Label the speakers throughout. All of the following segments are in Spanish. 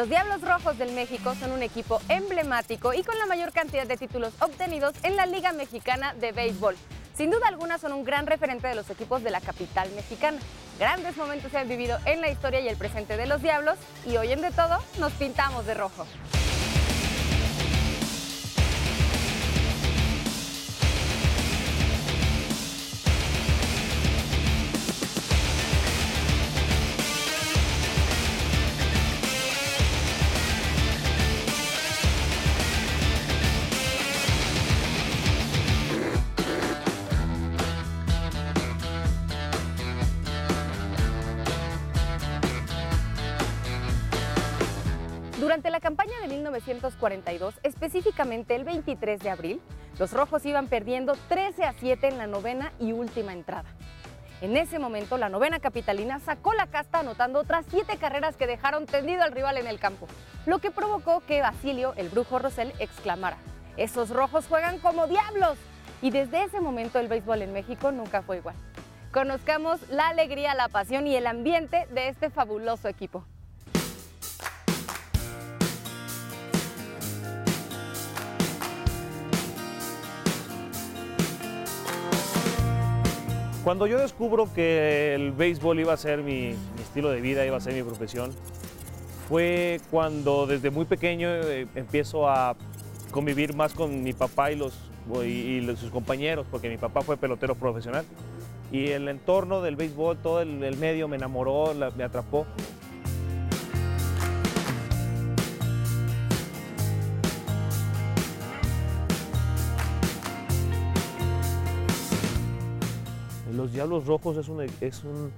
Speaker 1: Los Diablos Rojos del México son un equipo emblemático y con la mayor cantidad de títulos obtenidos en la Liga Mexicana de Béisbol. Sin duda alguna son un gran referente de los equipos de la capital mexicana. Grandes momentos se han vivido en la historia y el presente de los Diablos y hoy en De Todo nos pintamos de rojo. Durante la campaña de 1942, específicamente el 23 de abril, los rojos iban perdiendo 13 a 7 en la novena y última entrada. En ese momento, la novena capitalina sacó la casta anotando otras siete carreras que dejaron tendido al rival en el campo, lo que provocó que Basilio, el brujo Rosell, exclamara, esos rojos juegan como diablos. Y desde ese momento el béisbol en México nunca fue igual. Conozcamos la alegría, la pasión y el ambiente de este fabuloso equipo.
Speaker 2: Cuando yo descubro que el béisbol iba a ser mi, mi estilo de vida, iba a ser mi profesión, fue cuando desde muy pequeño eh, empiezo a convivir más con mi papá y, los, y, sus compañeros, porque mi papá fue pelotero profesional. Y el entorno del béisbol, todo el, medio me enamoró, me atrapó. Diablos Rojos es un, es un,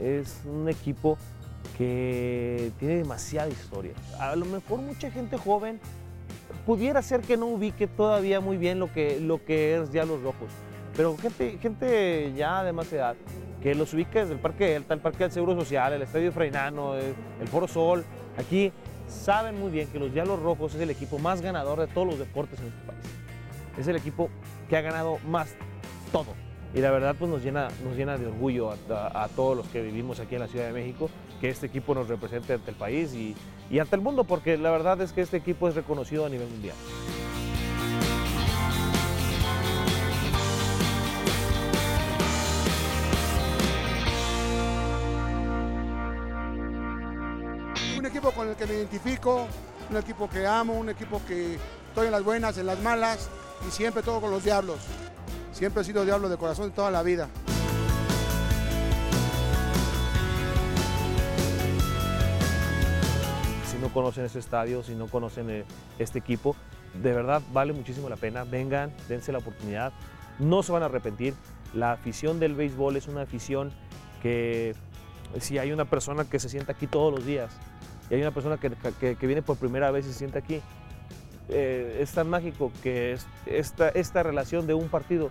Speaker 2: es un equipo que tiene demasiada historia. A lo mejor mucha gente joven pudiera ser que no ubique todavía muy bien lo que, lo que es Diablos Rojos, pero gente, gente ya de más edad que los ubica desde el Parque Delta, el Parque del Seguro Social, el Estadio Freinano, el, el Foro Sol, aquí saben muy bien que los Diablos Rojos es el equipo más ganador de todos los deportes en este país. Es el equipo que ha ganado más todo. Y la verdad pues nos llena, nos llena de orgullo a, todos los que vivimos aquí en la Ciudad de México que este equipo nos represente ante el país y ante el mundo, porque la verdad es que este equipo es reconocido a nivel mundial.
Speaker 3: Un equipo con el que me identifico, un equipo que amo, un equipo que estoy en las buenas, en las malas y siempre todo con los diablos. Siempre he sido diablo de corazón toda la vida.
Speaker 2: Si no conocen este estadio, si no conocen eh, este equipo, de verdad vale muchísimo la pena. Vengan, dense la oportunidad, no se van a arrepentir. La afición del béisbol es una afición que si hay una persona que se sienta aquí todos los días y hay una persona que, que- que viene por primera vez y se sienta aquí, eh, es tan mágico que es- esta, esta relación de un partido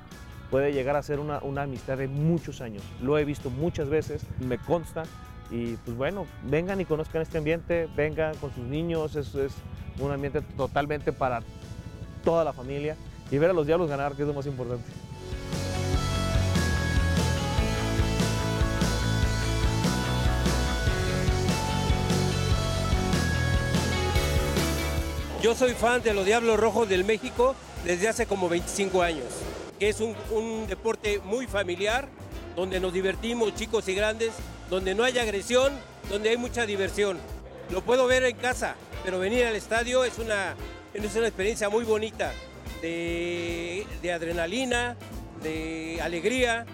Speaker 2: puede llegar a ser una, una amistad de muchos años. Lo he visto muchas veces, me consta. Y pues bueno, vengan y conozcan este ambiente, vengan con sus niños, es, es un ambiente totalmente para toda la familia y ver a los diablos ganar, que es lo más importante.
Speaker 4: Yo soy fan de los Diablos Rojos del México desde hace como 25 años. Es un, deporte muy familiar, donde nos divertimos chicos y grandes, donde no hay agresión, donde hay mucha diversión. Lo puedo ver en casa, pero venir al estadio es una, es una experiencia muy bonita, de adrenalina, de alegría,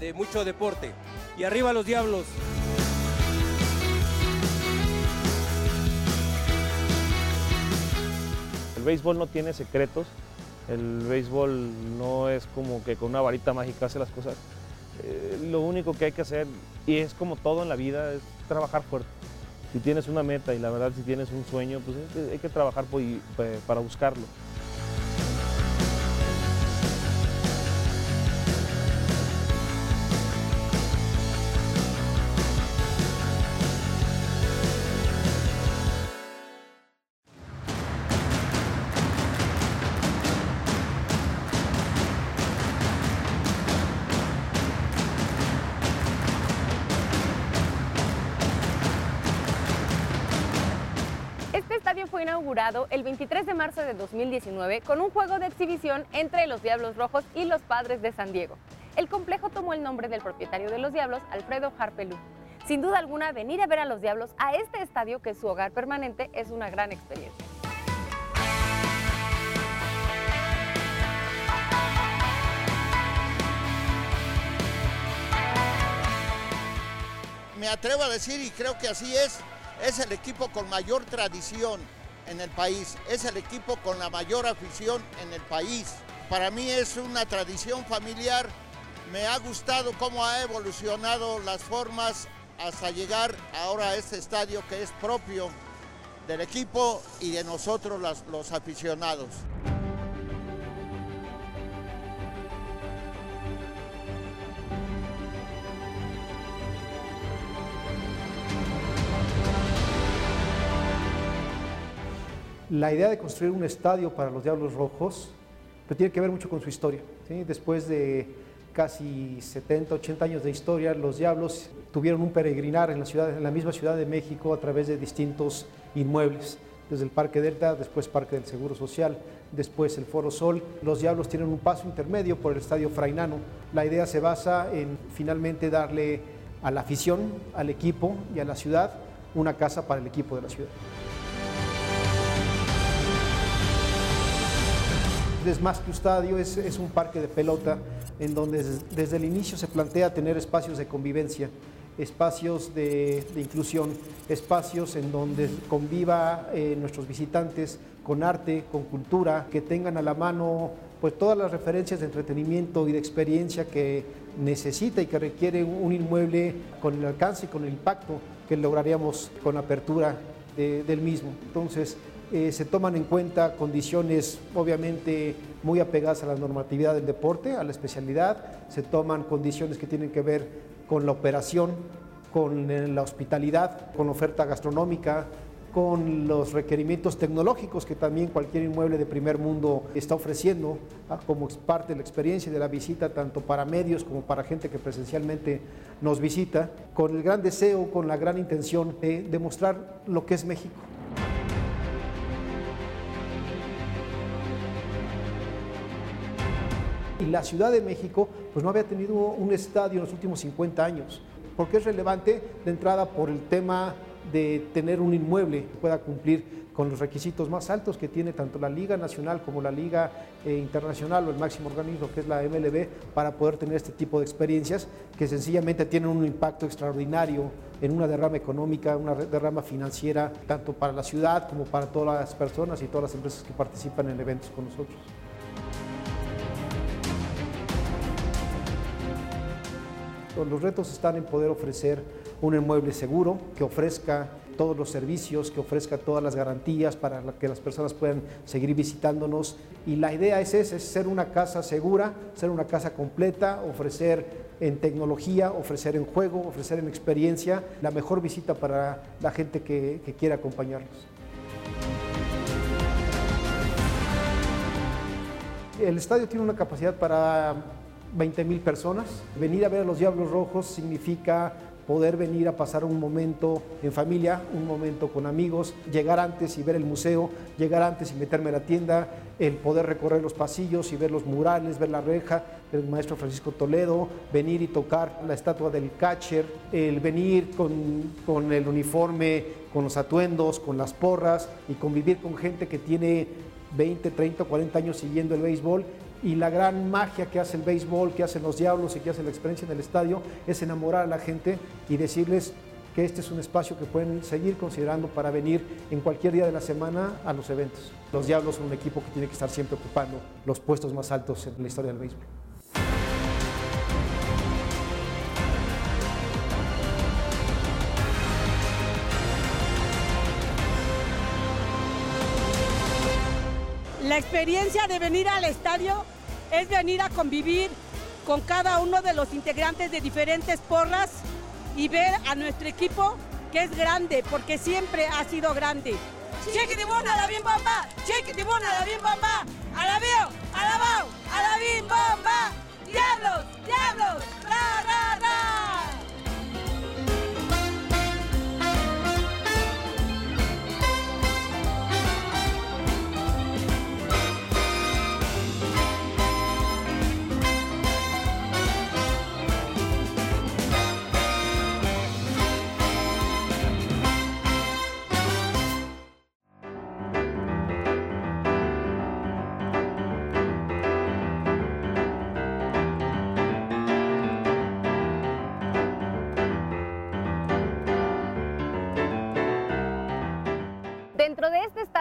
Speaker 4: de mucho deporte. Y arriba los Diablos.
Speaker 2: Béisbol no tiene secretos, el béisbol no es como que con una varita mágica hace las cosas. Eh, lo único que hay que hacer, y es como todo en la vida, es trabajar fuerte. Si tienes una meta y la verdad si tienes un sueño, pues hay que, hay que trabajar y- pe- para buscarlo.
Speaker 1: El 23 de marzo de 2019 con un juego de exhibición entre los Diablos Rojos y los Padres de San Diego. El complejo tomó el nombre del propietario de los Diablos, Alfredo Harpelú. Sin duda alguna, venir a ver a los Diablos a este estadio, que es su hogar permanente, es una gran experiencia.
Speaker 5: Me atrevo a decir, y creo que así es, es el equipo con mayor tradición en el país, es el equipo con la mayor afición en el país. Para mí es una tradición familiar, me ha gustado cómo ha evolucionado las formas hasta llegar ahora a este estadio que es propio del equipo y de nosotros los, aficionados.
Speaker 6: La idea de construir un estadio para los Diablos Rojos pero tiene que ver mucho con su historia. Después de casi 70, 80 años de historia, los Diablos tuvieron un peregrinar en la, ciudad, en la misma Ciudad de México a través de distintos inmuebles, desde el Parque Delta, después Parque del Seguro Social, después el Foro Sol. Los Diablos tienen un paso intermedio por el Estadio Frainano. La idea se basa en finalmente darle a la afición, al equipo y a la ciudad una casa para el equipo de la ciudad. Es más que un estadio, es, un parque de pelota en donde desde, el inicio se plantea tener espacios de convivencia, espacios de, inclusión, espacios en donde conviva eh, nuestros visitantes con arte, con cultura, que tengan a la mano pues todas las referencias de entretenimiento y de experiencia que necesita y que requiere un inmueble con el alcance y con el impacto que lograríamos con apertura del mismo. Entonces, eh, se toman en cuenta condiciones obviamente muy apegadas a la normatividad del deporte, a la especialidad, se toman condiciones que tienen que ver con la operación, con eh, la hospitalidad, con la oferta gastronómica, con los requerimientos tecnológicos que también cualquier inmueble de primer mundo está ofreciendo ah, como parte de la experiencia de la visita, tanto para medios como para gente que presencialmente nos visita, con el gran deseo, con la gran intención de demostrar lo que es México. La Ciudad de México pues no había tenido un estadio en los últimos 50 años. ¿Por qué es relevante? De entrada por el tema de tener un inmueble que pueda cumplir con los requisitos más altos que tiene tanto la Liga Nacional como la Liga eh, Internacional o el máximo organismo que es la MLB para poder tener este tipo de experiencias que sencillamente tienen un impacto extraordinario en una derrama económica, una derrama financiera, tanto para la ciudad como para todas las personas y todas las empresas que participan en eventos con nosotros. Los retos están en poder ofrecer un inmueble seguro que ofrezca todos los servicios, que ofrezca todas las garantías para que las personas puedan seguir visitándonos. Y la idea es esa, es ser una casa segura, ser una casa completa, ofrecer en tecnología, ofrecer en juego, ofrecer en experiencia la mejor visita para la gente que, que quiera acompañarnos. El estadio tiene una capacidad para 20 mil personas. Venir a ver a los Diablos Rojos significa poder venir a pasar un momento en familia, un momento con amigos, llegar antes y ver el museo, llegar antes y meterme a la tienda, el poder recorrer los pasillos y ver los murales, ver la reja del maestro Francisco Toledo, venir y tocar la estatua del catcher, el venir con, con el uniforme, con los atuendos, con las porras y convivir con gente que tiene 20, 30, 40 años siguiendo el béisbol y la gran magia que hace el béisbol, que hacen los diablos y que hace la experiencia en el estadio es enamorar a la gente y decirles que este es un espacio que pueden seguir considerando para venir en cualquier día de la semana a los eventos. Los Diablos son un equipo que tiene que estar siempre ocupando los puestos más altos en la historia del béisbol.
Speaker 7: La experiencia de venir al estadio es venir a convivir con cada uno de los integrantes de diferentes porras y ver a nuestro equipo que es grande, porque siempre ha sido grande. Chiquitibuna, la bien bomba, chiquitibuna, la bien bomba, a la veo, a la a bien bomba, diablos,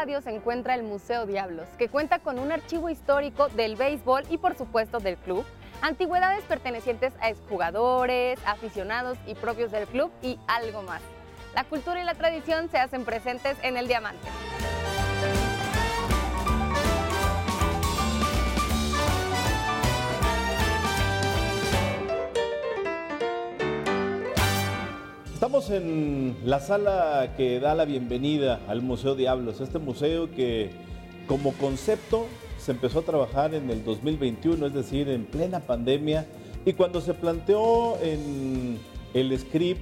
Speaker 1: se encuentra el Museo Diablos, que cuenta con un archivo histórico del béisbol y por supuesto del club, antigüedades pertenecientes a exjugadores, aficionados y propios del club y algo más. La cultura y la tradición se hacen presentes en el diamante.
Speaker 8: Estamos en la sala que da la bienvenida al Museo Diablos, este museo que como concepto se empezó a trabajar en el 2021, es decir, en plena pandemia, y cuando se planteó en el script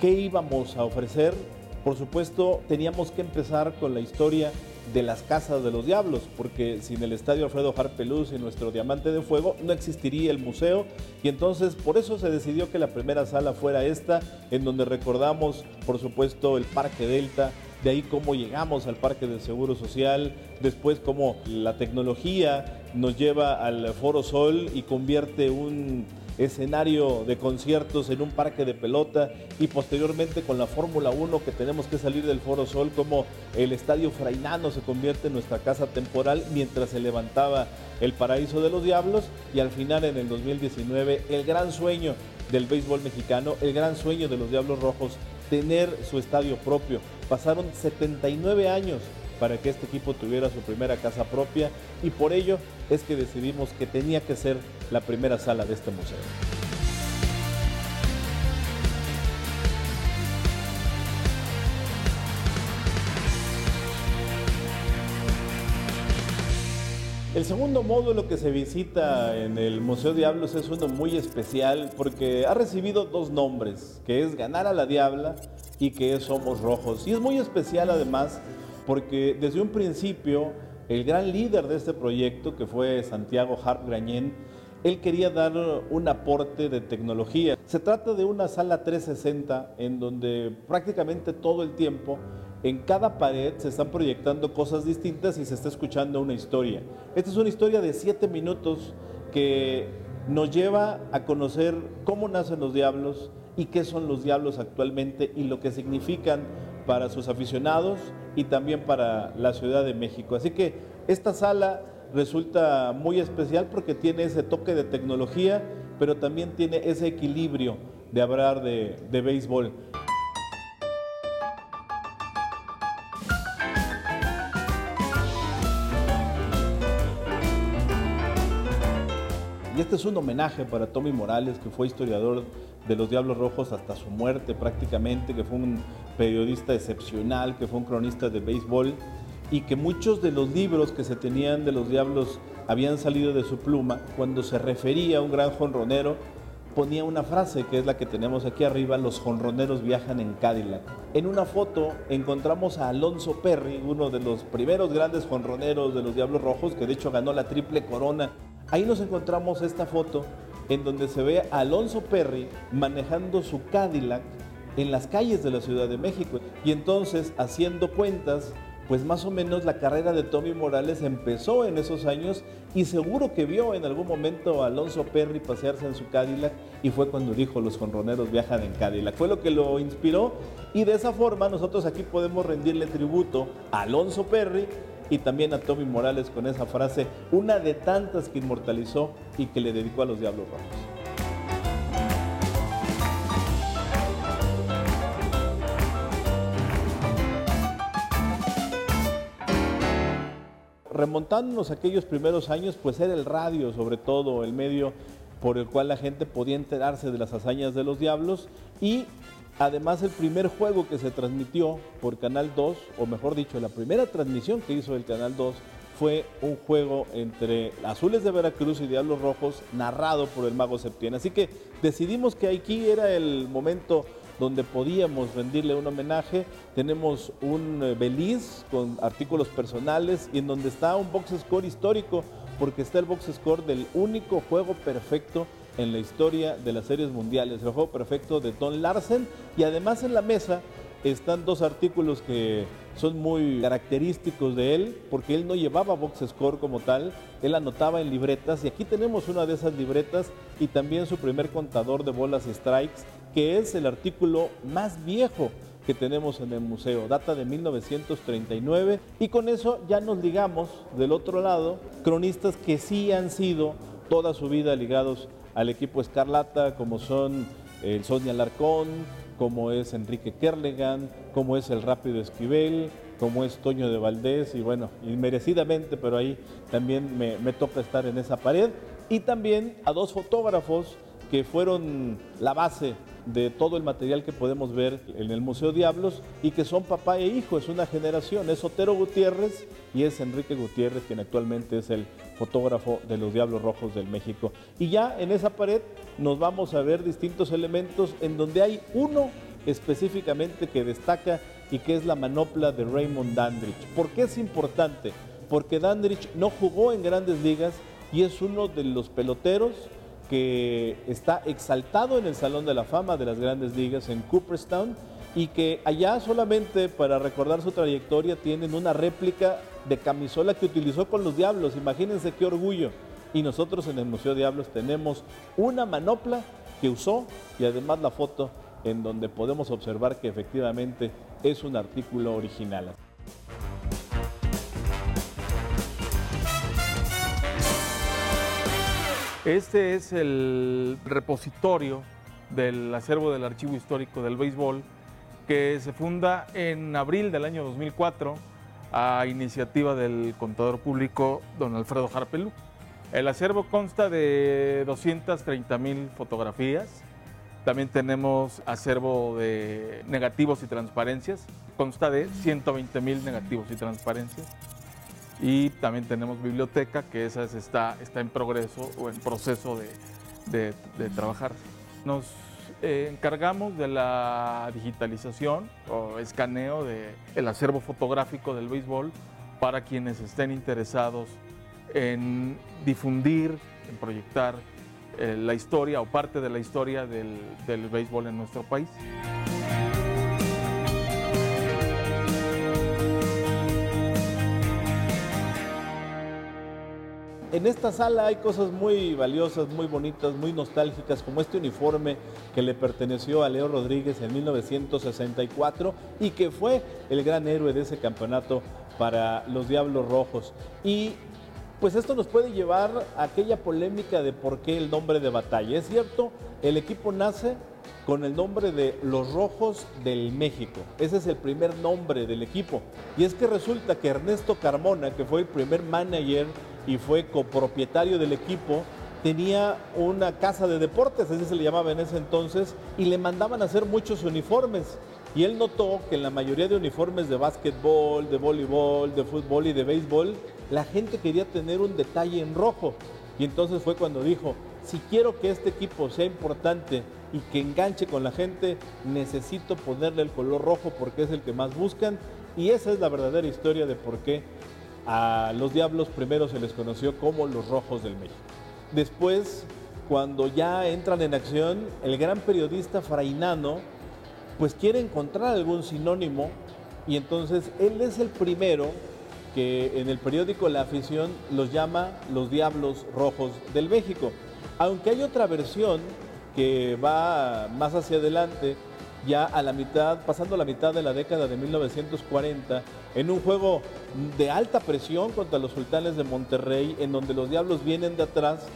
Speaker 8: qué íbamos a ofrecer, por supuesto teníamos que empezar con la historia de las casas de los diablos, porque sin el estadio Alfredo Harpeluz y nuestro diamante de fuego no existiría el museo. Y entonces por eso se decidió que la primera sala fuera esta, en donde recordamos por supuesto el Parque Delta, de ahí cómo llegamos al Parque del Seguro Social, después cómo la tecnología nos lleva al Foro Sol y convierte un escenario de conciertos en un parque de pelota y posteriormente con la Fórmula 1 que tenemos que salir del Foro Sol como el Estadio Frainano se convierte en nuestra casa temporal mientras se levantaba el Paraíso de los Diablos y al final en el 2019 el gran sueño del béisbol mexicano, el gran sueño de los Diablos Rojos, tener su estadio propio. Pasaron 79 años para que este equipo tuviera su primera casa propia y por ello es que decidimos que tenía que ser la primera sala de este museo. El segundo módulo que se visita en el Museo Diablos es uno muy especial porque ha recibido dos nombres, que es Ganar a la Diabla y que es Somos Rojos. Y es muy especial además porque desde un principio el gran líder de este proyecto, que fue Santiago Harp Grañén, él quería dar un aporte de tecnología. Se trata de una sala 360 en donde prácticamente todo el tiempo en cada pared se están proyectando cosas distintas y se está escuchando una historia. Esta es una historia de siete minutos que nos lleva a conocer cómo nacen los diablos y qué son los diablos actualmente y lo que significan para sus aficionados y también para la Ciudad de México. Así que esta sala resulta muy especial porque tiene ese toque de tecnología, pero también tiene ese equilibrio de hablar de, de béisbol. Y este es un homenaje para Tommy Morales, que fue historiador de los Diablos Rojos hasta su muerte prácticamente, que fue un periodista excepcional, que fue un cronista de béisbol y que muchos de los libros que se tenían de los Diablos habían salido de su pluma. Cuando se refería a un gran jonronero, ponía una frase que es la que tenemos aquí arriba, los jonroneros viajan en Cadillac. En una foto encontramos a Alonso Perry, uno de los primeros grandes jonroneros de los Diablos Rojos, que de hecho ganó la triple corona Ahí nos encontramos esta foto en donde se ve a Alonso Perry manejando su Cadillac en las calles de la Ciudad de México. Y entonces, haciendo cuentas, pues más o menos la carrera de Tommy Morales empezó en esos años y seguro que vio en algún momento a Alonso Perry pasearse en su Cadillac y fue cuando dijo los jonroneros viajan en Cadillac. Fue lo que lo inspiró y de esa forma nosotros aquí podemos rendirle tributo a Alonso Perry y también a Tommy Morales con esa frase, una de tantas que inmortalizó y que le dedicó a los Diablos Rojos. remontándonos a aquellos primeros años, pues era el radio, sobre todo el medio por el cual la gente podía enterarse de las hazañas de los diablos y Además, el primer juego que se transmitió por Canal 2, o mejor dicho, la primera transmisión que hizo el Canal 2 fue un juego entre Azules de Veracruz y Diablos Rojos narrado por el mago Septién. Así que decidimos que aquí era el momento donde podíamos rendirle un homenaje. Tenemos un eh, beliz con artículos personales y en donde está un box score histórico, porque está el box score del único juego perfecto en la historia de las series mundiales, el juego perfecto de Don Larsen y además en la mesa están dos artículos que son muy característicos de él, porque él no llevaba box score como tal, él anotaba en libretas y aquí tenemos una de esas libretas y también su primer contador de bolas y strikes, que es el artículo más viejo que tenemos en el museo. Data de 1939 y con eso ya nos ligamos del otro lado cronistas que sí han sido toda su vida ligados al equipo Escarlata, como son el Sonia Larcón, como es Enrique Kerlegan, como es el Rápido Esquivel, como es Toño de Valdés, y bueno, inmerecidamente, pero ahí también me, me toca estar en esa pared. Y también a dos fotógrafos que fueron la base de todo el material que podemos ver en el Museo Diablos y que son papá e hijo, es una generación, es Otero Gutiérrez y es Enrique Gutiérrez, quien actualmente es el fotógrafo de los Diablos Rojos del México. Y ya en esa pared nos vamos a ver distintos elementos en donde hay uno específicamente que destaca y que es la manopla de Raymond Dandridge. ¿Por qué es importante? Porque Dandridge no jugó en grandes ligas y es uno de los peloteros que está exaltado en el Salón de la Fama de las Grandes Ligas en Cooperstown y que allá solamente para recordar su trayectoria tienen una réplica de camisola que utilizó con los Diablos. Imagínense qué orgullo. Y nosotros en el Museo Diablos tenemos una manopla que usó y además la foto en donde podemos observar que efectivamente es un artículo original.
Speaker 9: Este es el repositorio del acervo del Archivo Histórico del Béisbol que se funda en abril del año 2004 a iniciativa del contador público don Alfredo Harpelú. El acervo consta de 230 mil fotografías. También tenemos acervo de negativos y transparencias. Consta de 120 mil negativos y transparencias. Y también tenemos biblioteca, que esa está, está en progreso o en proceso de, de, trabajar. Nos eh, encargamos de la digitalización o escaneo del acervo fotográfico del béisbol para quienes estén interesados en difundir, en proyectar eh, la historia o parte de la historia del, del béisbol en nuestro país.
Speaker 8: En esta sala hay cosas muy valiosas, muy bonitas, muy nostálgicas, como este uniforme que le perteneció a Leo Rodríguez en 1964 y que fue el gran héroe de ese campeonato para los Diablos Rojos. Y pues esto nos puede llevar a aquella polémica de por qué el nombre de batalla. Es cierto, el equipo nace con el nombre de Los Rojos del México. Ese es el primer nombre del equipo. Y es que resulta que Ernesto Carmona, que fue el primer manager y fue copropietario del equipo, tenía una casa de deportes, así se le llamaba en ese entonces, y le mandaban a hacer muchos uniformes. Y él notó que en la mayoría de uniformes de básquetbol, de voleibol, de fútbol y de béisbol, la gente quería tener un detalle en rojo. Y entonces fue cuando dijo, si quiero que este equipo sea importante y que enganche con la gente, necesito ponerle el color rojo porque es el que más buscan. Y esa es la verdadera historia de por qué a los Diablos primero se les conoció como los Rojos del México. Después, cuando ya entran en acción, el gran periodista Frainano pues quiere encontrar algún sinónimo y entonces él es el primero que en el periódico La Afición los llama los Diablos Rojos del México. Aunque hay otra versión que va más hacia adelante, ya a la mitad, pasando la mitad de la década de 1940, en un juego de alta presión contra los sultanes de Monterrey, en donde los diablos vienen de atrás,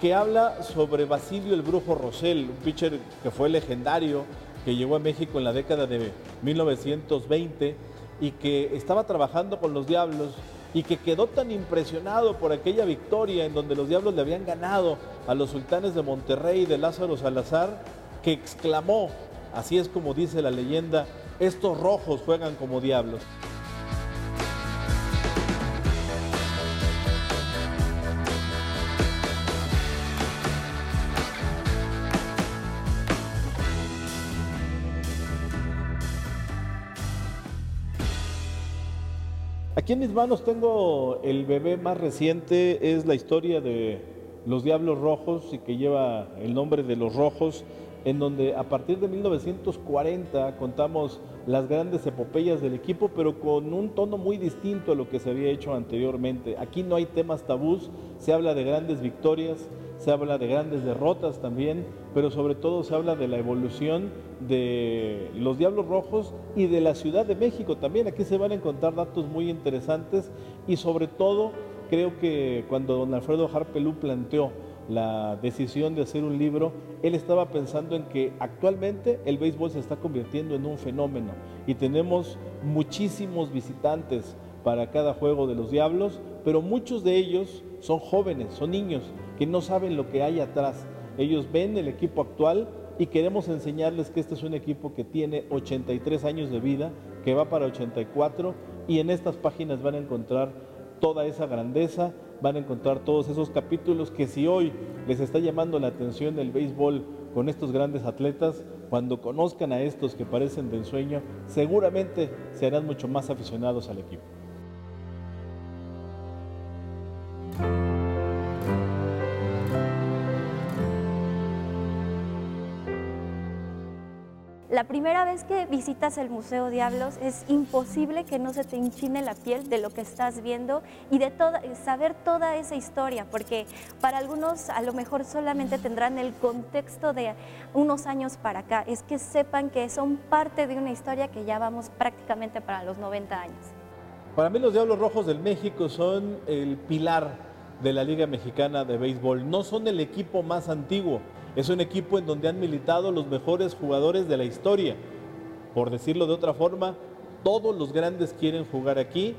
Speaker 8: que habla sobre Basilio el Brujo Rosell, un pitcher que fue legendario, que llegó a México en la década de 1920 y que estaba trabajando con los diablos y que quedó tan impresionado por aquella victoria en donde los diablos le habían ganado a los sultanes de Monterrey de Lázaro Salazar, que exclamó, así es como dice la leyenda, estos rojos juegan como diablos. Aquí en mis manos tengo el bebé más reciente, es la historia de los Diablos Rojos y que lleva el nombre de los Rojos en donde a partir de 1940 contamos las grandes epopeyas del equipo, pero con un tono muy distinto a lo que se había hecho anteriormente. Aquí no hay temas tabús, se habla de grandes victorias, se habla de grandes derrotas también, pero sobre todo se habla de la evolución de los Diablos Rojos y de la Ciudad de México también. Aquí se van a encontrar datos muy interesantes y sobre todo creo que cuando don Alfredo Harpelú planteó la decisión de hacer un libro, él estaba pensando en que actualmente el béisbol se está convirtiendo en un fenómeno y tenemos muchísimos visitantes para cada juego de los Diablos, pero muchos de ellos son jóvenes, son niños que no saben lo que hay atrás. Ellos ven el equipo actual y queremos enseñarles que este es un equipo que tiene 83 años de vida, que va para 84 y en estas páginas van a encontrar toda esa grandeza, van a encontrar todos esos capítulos que si hoy les está llamando la atención el béisbol con estos grandes atletas, cuando conozcan a estos que parecen de ensueño, seguramente serán mucho más aficionados al equipo.
Speaker 10: La primera vez que visitas el Museo Diablos es imposible que no se te enchine la piel de lo que estás viendo y de saber toda esa historia, porque para algunos a lo mejor solamente tendrán el contexto de unos años para acá, es que sepan que son parte de una historia que ya vamos prácticamente para los 90 años.
Speaker 8: Para mí los Diablos Rojos del México son el pilar de la Liga Mexicana de Béisbol, no son el equipo más antiguo, es un equipo en donde han militado los mejores jugadores de la historia. Por decirlo de otra forma, todos los grandes quieren jugar aquí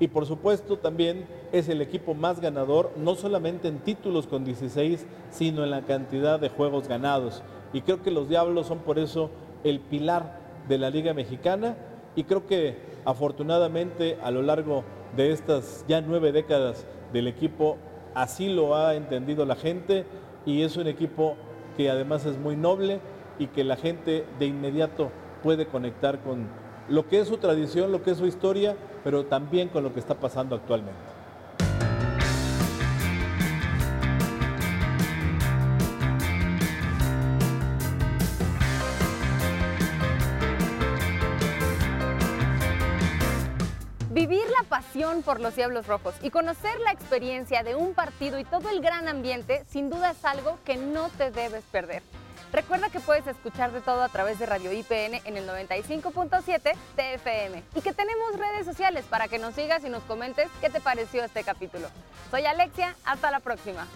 Speaker 8: y por supuesto también es el equipo más ganador, no solamente en títulos con 16, sino en la cantidad de juegos ganados. Y creo que los Diablos son por eso el pilar de la Liga Mexicana y creo que afortunadamente a lo largo de estas ya nueve décadas del equipo así lo ha entendido la gente y es un equipo que además es muy noble y que la gente de inmediato puede conectar con lo que es su tradición, lo que es su historia, pero también con lo que está pasando actualmente.
Speaker 1: Por los Diablos Rojos y conocer la experiencia de un partido y todo el gran ambiente sin duda es algo que no te debes perder. Recuerda que puedes escuchar de todo a través de Radio IPN en el 95.7 TFM y que tenemos redes sociales para que nos sigas y nos comentes qué te pareció este capítulo. Soy Alexia, hasta la próxima.